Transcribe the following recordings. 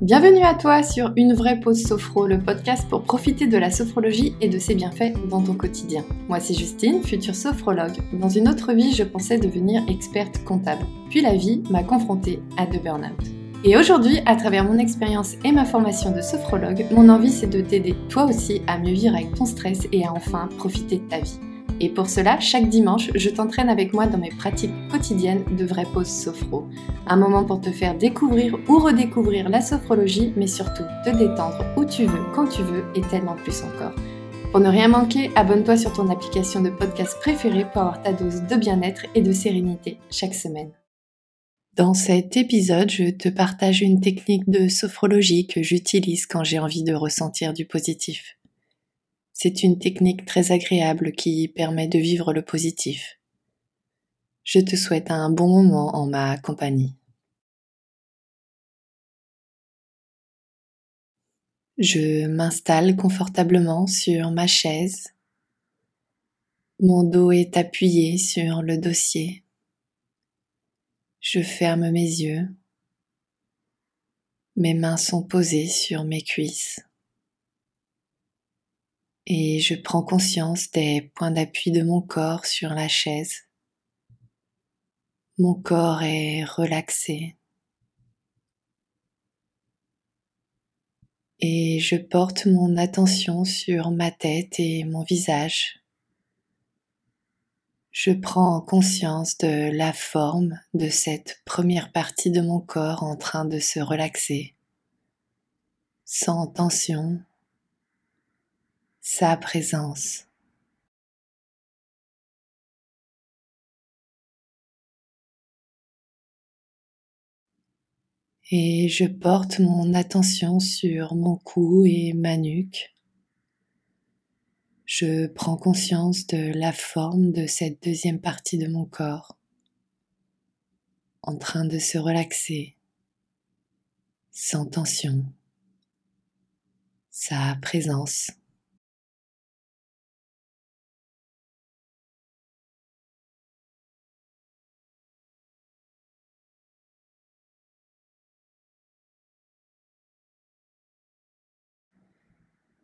Bienvenue à toi sur Une vraie pause sophro, le podcast pour profiter de la sophrologie et de ses bienfaits dans ton quotidien. Moi c'est Justine, future sophrologue. Dans une autre vie, je pensais devenir experte comptable. Puis la vie m'a confrontée à de burn-out. Et aujourd'hui, à travers mon expérience et ma formation de sophrologue, mon envie c'est de t'aider toi aussi à mieux vivre avec ton stress et à enfin profiter de ta vie. Et pour cela, chaque dimanche, je t'entraîne avec moi dans mes pratiques quotidiennes de vraie pause sophro. Un moment pour te faire découvrir ou redécouvrir la sophrologie, mais surtout te détendre où tu veux, quand tu veux et tellement plus encore. Pour ne rien manquer, abonne-toi sur ton application de podcast préférée pour avoir ta dose de bien-être et de sérénité chaque semaine. Dans cet épisode, je te partage une technique de sophrologie que j'utilise quand j'ai envie de ressentir du positif. C'est une technique très agréable qui permet de vivre le positif. Je te souhaite un bon moment en ma compagnie. Je m'installe confortablement sur ma chaise. Mon dos est appuyé sur le dossier. Je ferme mes yeux. Mes mains sont posées sur mes cuisses et je prends conscience des points d'appui de mon corps sur la chaise. Mon corps est relaxé. Et je porte mon attention sur ma tête et mon visage. Je prends conscience de la forme de cette première partie de mon corps en train de se relaxer, sans tension, sa présence. Et je porte mon attention sur mon cou et ma nuque. Je prends conscience de la forme de cette deuxième partie de mon corps en train de se relaxer sans tension, sa présence.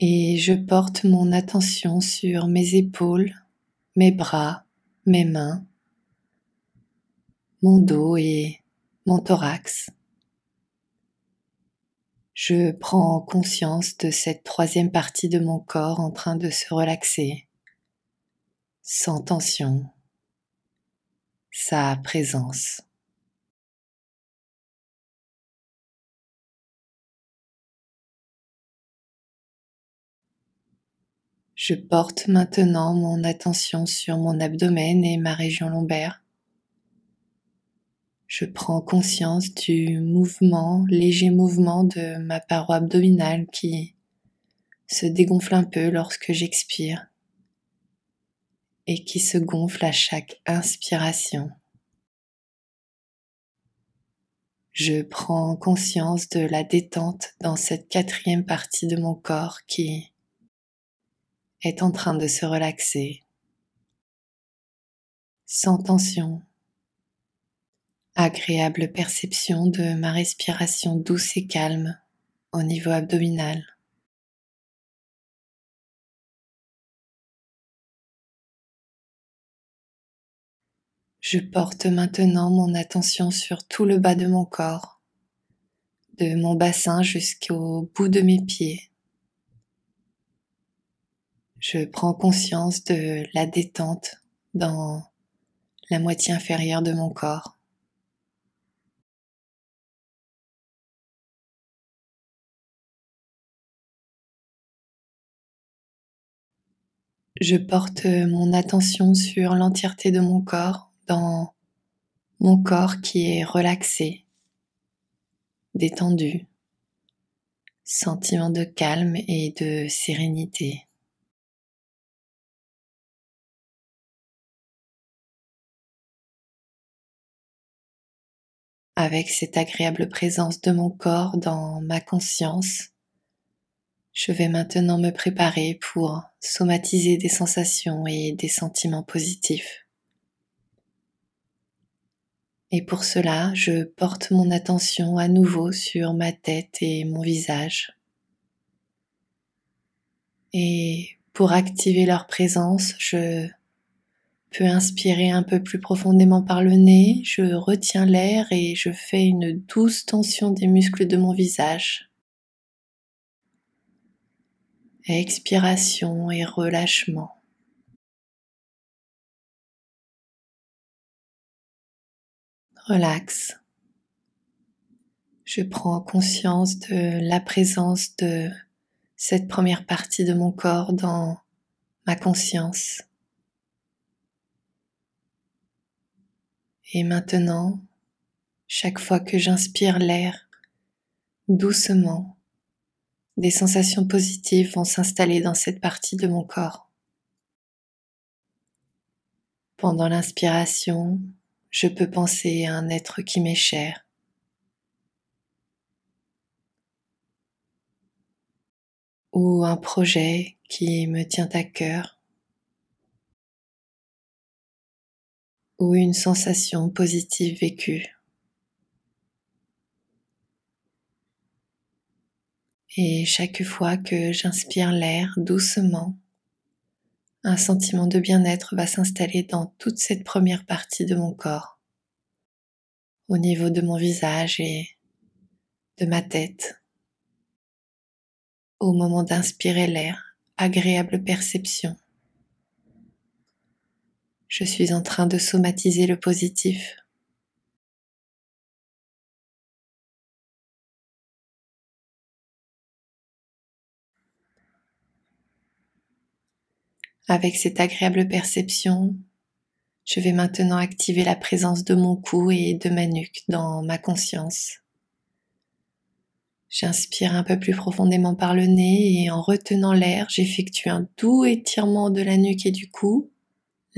Et je porte mon attention sur mes épaules, mes bras, mes mains, mon dos et mon thorax. Je prends conscience de cette troisième partie de mon corps en train de se relaxer, sans tension, sa présence. Je porte maintenant mon attention sur mon abdomen et ma région lombaire. Je prends conscience du mouvement, léger mouvement de ma paroi abdominale qui se dégonfle un peu lorsque j'expire et qui se gonfle à chaque inspiration. Je prends conscience de la détente dans cette quatrième partie de mon corps qui est en train de se relaxer, sans tension, agréable perception de ma respiration douce et calme au niveau abdominal. Je porte maintenant mon attention sur tout le bas de mon corps, de mon bassin jusqu'au bout de mes pieds. Je prends conscience de la détente dans la moitié inférieure de mon corps. Je porte mon attention sur l'entièreté de mon corps, dans mon corps qui est relaxé, détendu, sentiment de calme et de sérénité. Avec cette agréable présence de mon corps dans ma conscience, je vais maintenant me préparer pour somatiser des sensations et des sentiments positifs. Et pour cela, je porte mon attention à nouveau sur ma tête et mon visage. Et pour activer leur présence, je peux inspirer un peu plus profondément par le nez, je retiens l'air et je fais une douce tension des muscles de mon visage. Expiration et relâchement. Relax. Je prends conscience de la présence de cette première partie de mon corps dans ma conscience. Et maintenant, chaque fois que j'inspire l'air, doucement, des sensations positives vont s'installer dans cette partie de mon corps. Pendant l'inspiration, je peux penser à un être qui m'est cher. ou un projet qui me tient à cœur ou une sensation positive vécue. Et chaque fois que j'inspire l'air doucement, un sentiment de bien-être va s'installer dans toute cette première partie de mon corps, au niveau de mon visage et de ma tête. Au moment d'inspirer l'air, agréable perception. Je suis en train de somatiser le positif. Avec cette agréable perception, je vais maintenant activer la présence de mon cou et de ma nuque dans ma conscience. J'inspire un peu plus profondément par le nez et en retenant l'air, j'effectue un doux étirement de la nuque et du cou,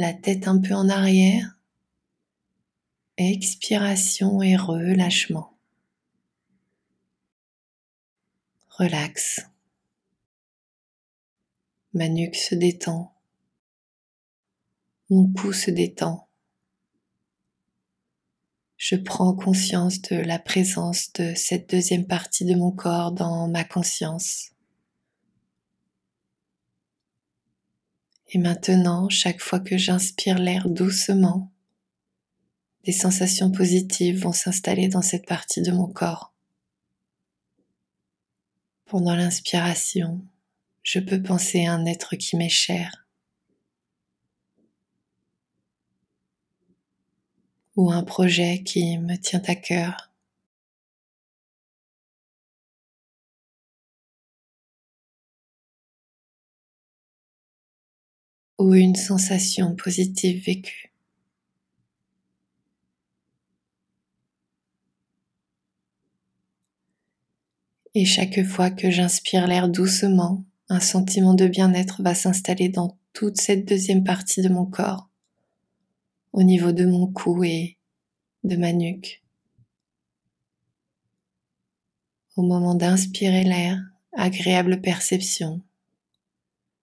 la tête un peu en arrière. Expiration et relâchement. Relax. Ma nuque se détend. Mon cou se détend. Je prends conscience de la présence de cette deuxième partie de mon corps dans ma conscience. Et maintenant, chaque fois que j'inspire l'air doucement, des sensations positives vont s'installer dans cette partie de mon corps. Pendant l'inspiration, je peux penser à un être qui m'est cher. ou un projet qui me tient à cœur. Ou une sensation positive vécue. Et chaque fois que j'inspire l'air doucement, un sentiment de bien-être va s'installer dans toute cette deuxième partie de mon corps au niveau de mon cou et de ma nuque. Au moment d'inspirer l'air, agréable perception,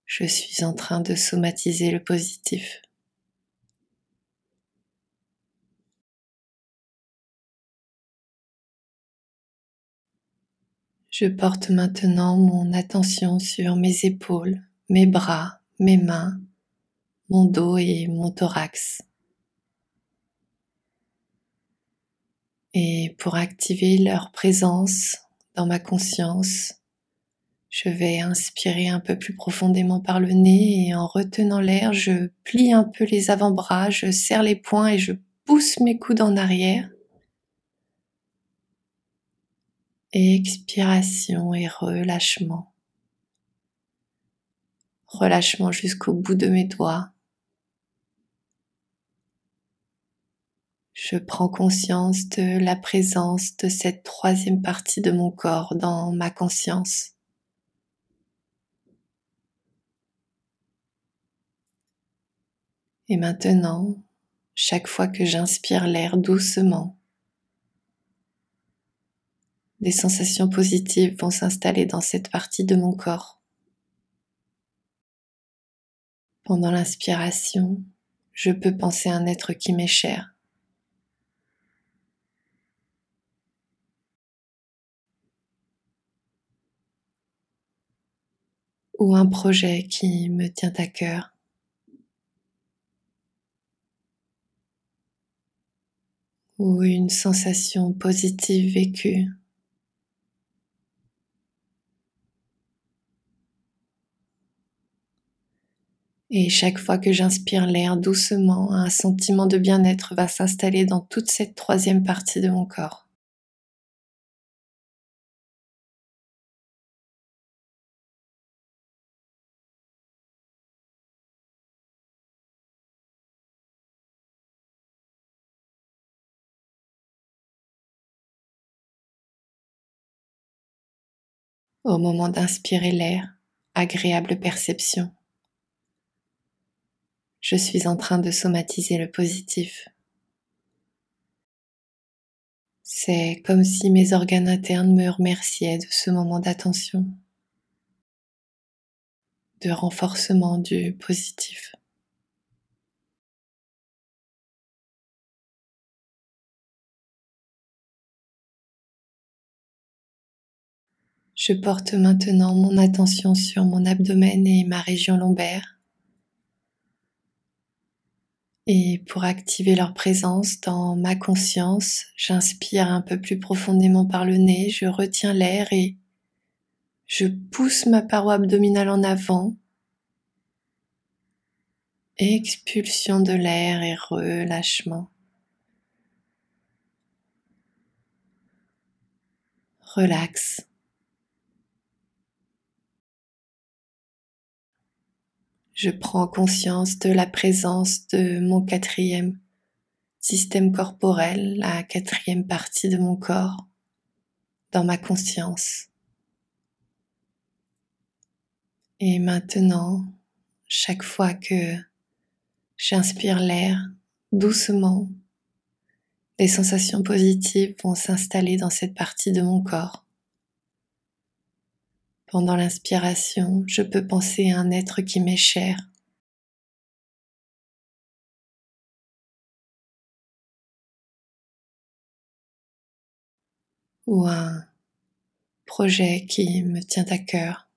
je suis en train de somatiser le positif. Je porte maintenant mon attention sur mes épaules, mes bras, mes mains, mon dos et mon thorax. Et pour activer leur présence dans ma conscience, je vais inspirer un peu plus profondément par le nez et en retenant l'air, je plie un peu les avant-bras, je serre les poings et je pousse mes coudes en arrière. Expiration et relâchement. Relâchement jusqu'au bout de mes doigts. Je prends conscience de la présence de cette troisième partie de mon corps dans ma conscience. Et maintenant, chaque fois que j'inspire l'air doucement, des sensations positives vont s'installer dans cette partie de mon corps. Pendant l'inspiration, je peux penser à un être qui m'est cher. ou un projet qui me tient à cœur. Ou une sensation positive vécue. Et chaque fois que j'inspire l'air doucement, un sentiment de bien-être va s'installer dans toute cette troisième partie de mon corps. Au moment d'inspirer l'air, agréable perception. Je suis en train de somatiser le positif. C'est comme si mes organes internes me remerciaient de ce moment d'attention, de renforcement du positif. Je porte maintenant mon attention sur mon abdomen et ma région lombaire. Et pour activer leur présence dans ma conscience, j'inspire un peu plus profondément par le nez, je retiens l'air et je pousse ma paroi abdominale en avant. Expulsion de l'air et relâchement. Relax. Je prends conscience de la présence de mon quatrième système corporel, la quatrième partie de mon corps, dans ma conscience. Et maintenant, chaque fois que j'inspire l'air doucement, des sensations positives vont s'installer dans cette partie de mon corps. Pendant l'inspiration, je peux penser à un être qui m'est cher. Ou un projet qui me tient à cœur.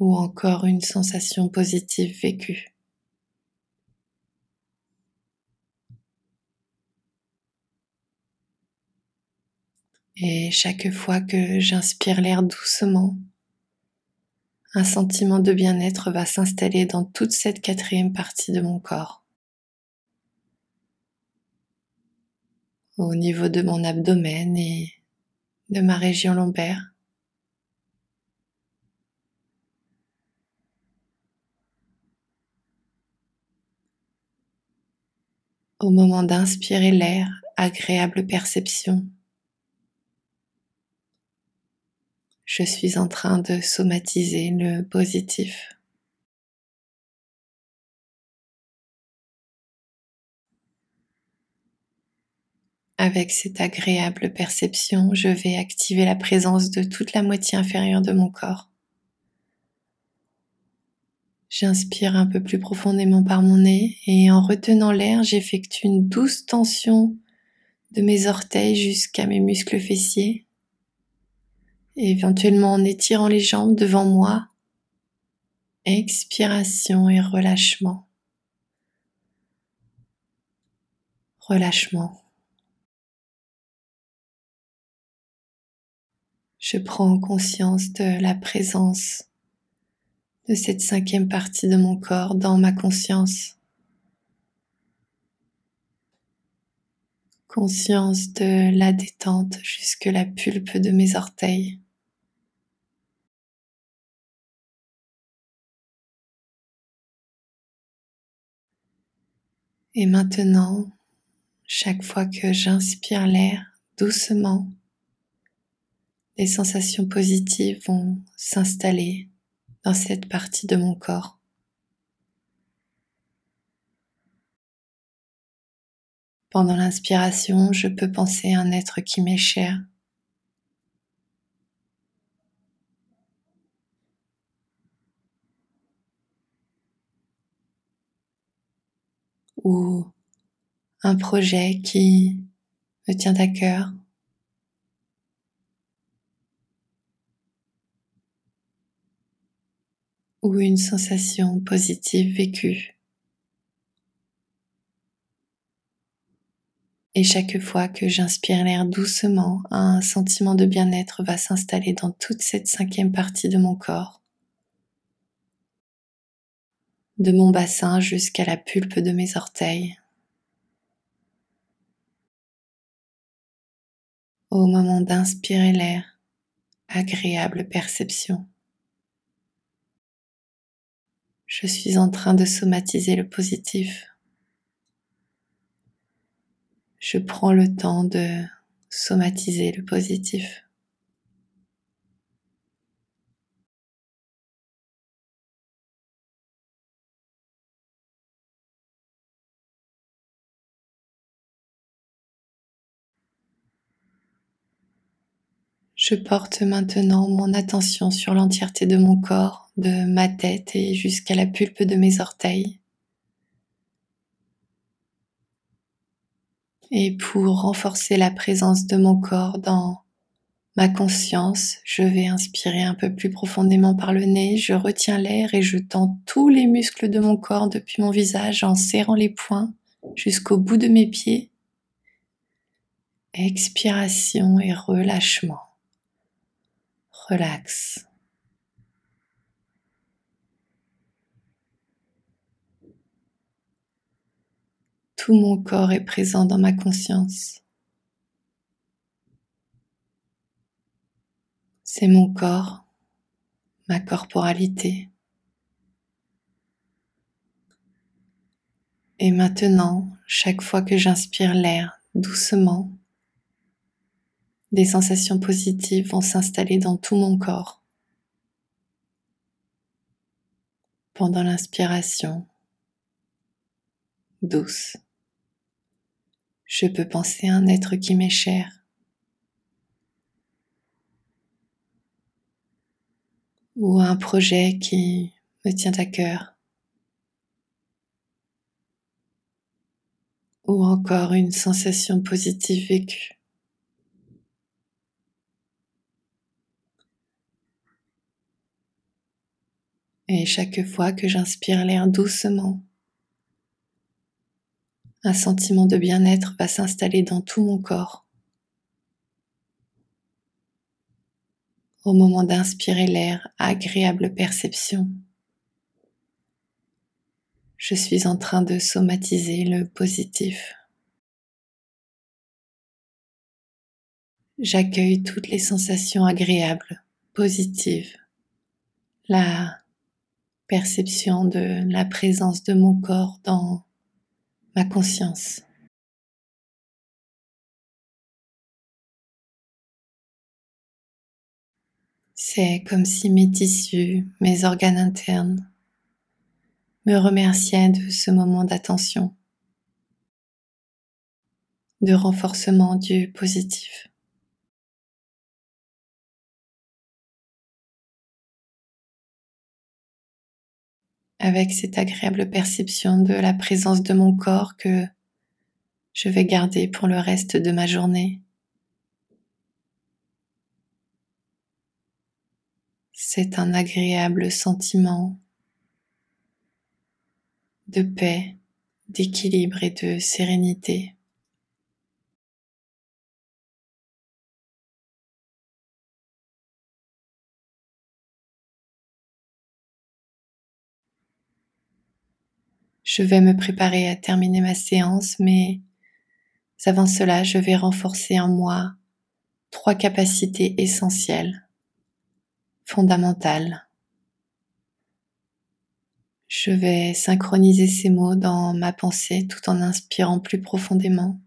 Ou encore une sensation positive vécue. Et chaque fois que j'inspire l'air doucement, un sentiment de bien-être va s'installer dans toute cette quatrième partie de mon corps. Au niveau de mon abdomen et de ma région lombaire. Au moment d'inspirer l'air, agréable perception je suis en train de somatiser le positif. Avec cette agréable perception, je vais activer la présence de toute la moitié inférieure de mon corps. J'inspire un peu plus profondément par mon nez et en retenant l'air, j'effectue une douce tension de mes orteils jusqu'à mes muscles fessiers éventuellement en étirant les jambes devant moi. Expiration et relâchement. Relâchement. Je prends conscience de la présence de cette cinquième partie de mon corps dans ma conscience. Conscience de la détente jusque la pulpe de mes orteils. Et maintenant, chaque fois que j'inspire l'air doucement, des sensations positives vont s'installer dans cette partie de mon corps. Pendant l'inspiration, je peux penser à un être qui m'est cher. ou un projet qui me tient à cœur? ou une sensation positive vécue? Et chaque fois que j'inspire l'air doucement, un sentiment de bien-être va s'installer dans toute cette cinquième partie de mon corps de mon bassin jusqu'à la pulpe de mes orteils. Au moment d'inspirer l'air, agréable perception. Je suis en train de somatiser le positif. Je prends le temps de somatiser le positif. Je porte maintenant mon attention sur l'entièreté de mon corps, de ma tête et jusqu'à la pulpe de mes orteils. Et pour renforcer la présence de mon corps dans ma conscience, je vais inspirer un peu plus profondément par le nez, je retiens l'air et je tends tous les muscles de mon corps depuis mon visage en serrant les poings jusqu'au bout de mes pieds. Expiration et relâchement relax. Tout mon corps est présent dans ma conscience. C'est mon corps, ma corporalité. Et maintenant, chaque fois que j'inspire l'air doucement, des sensations positives vont s'installer dans tout mon corps. Pendant l'inspiration, douce, je peux penser à un être qui m'est cher. ou à un projet qui me tient à cœur. ou encore une sensation positive vécue. Et chaque fois que j'inspire l'air doucement, un sentiment de bien-être va s'installer dans tout mon corps. Au moment d'inspirer l'air, agréable perception. Je suis en train de somatiser le positif. J'accueille toutes les sensations agréables, positives. La perception de la présence de mon corps dans ma conscience. C'est comme si mes tissus, mes organes internes me remerciaient de ce moment d'attention, de renforcement du positif. Avec cette agréable perception de la présence de mon corps que je vais garder pour le reste de ma journée. C'est un agréable sentiment de paix, d'équilibre et de sérénité. Je vais me préparer à terminer ma séance, mais avant cela, je vais renforcer en moi trois capacités essentielles, fondamentales. Je vais synchroniser ces mots dans ma pensée tout en inspirant plus profondément.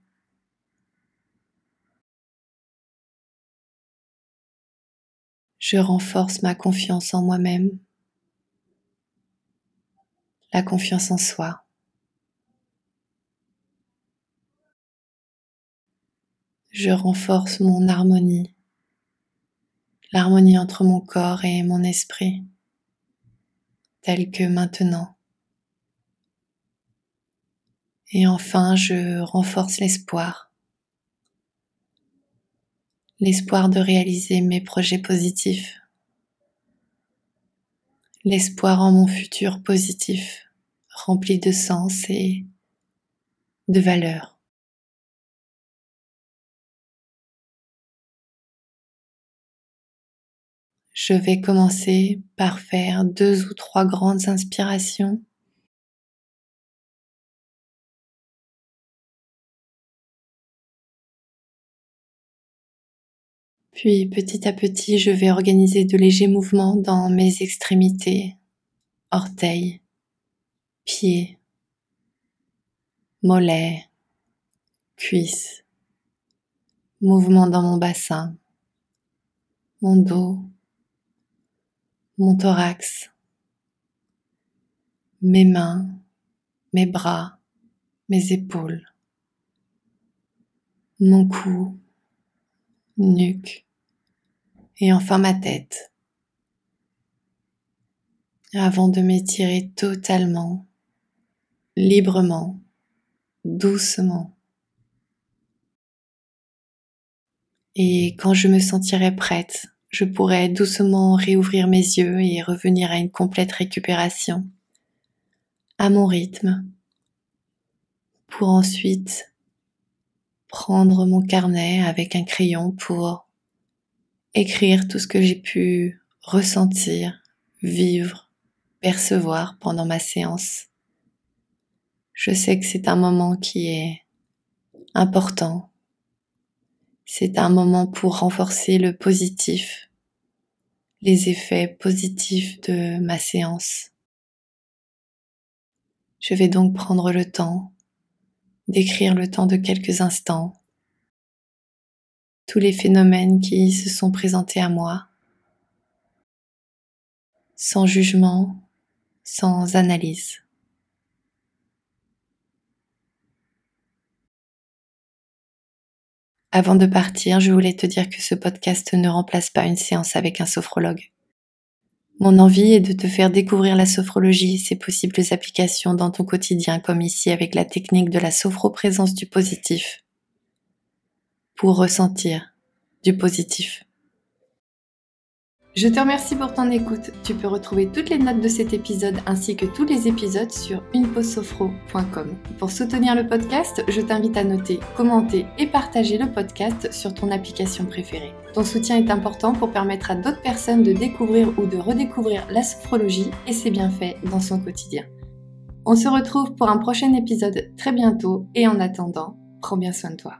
Je renforce ma confiance en moi-même la confiance en soi. Je renforce mon harmonie, l'harmonie entre mon corps et mon esprit, telle que maintenant. Et enfin, je renforce l'espoir, l'espoir de réaliser mes projets positifs, l'espoir en mon futur positif, rempli de sens et de valeur. Je vais commencer par faire deux ou trois grandes inspirations. Puis petit à petit, je vais organiser de légers mouvements dans mes extrémités, orteils, pieds, mollets, cuisses, mouvements dans mon bassin, mon dos, mon thorax, mes mains, mes bras, mes épaules, mon cou, nuque et enfin ma tête. Avant de m'étirer totalement, librement, doucement. Et quand je me sentirai prête, je pourrais doucement réouvrir mes yeux et revenir à une complète récupération, à mon rythme, pour ensuite prendre mon carnet avec un crayon pour écrire tout ce que j'ai pu ressentir, vivre, percevoir pendant ma séance. Je sais que c'est un moment qui est important c'est un moment pour renforcer le positif, les effets positifs de ma séance. Je vais donc prendre le temps d'écrire le temps de quelques instants tous les phénomènes qui se sont présentés à moi, sans jugement, sans analyse. Avant de partir, je voulais te dire que ce podcast ne remplace pas une séance avec un sophrologue. Mon envie est de te faire découvrir la sophrologie et ses possibles applications dans ton quotidien, comme ici avec la technique de la sophroprésence du positif, pour ressentir du positif. Je te remercie pour ton écoute. Tu peux retrouver toutes les notes de cet épisode ainsi que tous les épisodes sur uneposophro.com. Pour soutenir le podcast, je t'invite à noter, commenter et partager le podcast sur ton application préférée. Ton soutien est important pour permettre à d'autres personnes de découvrir ou de redécouvrir la sophrologie et ses bienfaits dans son quotidien. On se retrouve pour un prochain épisode très bientôt et en attendant, prends bien soin de toi.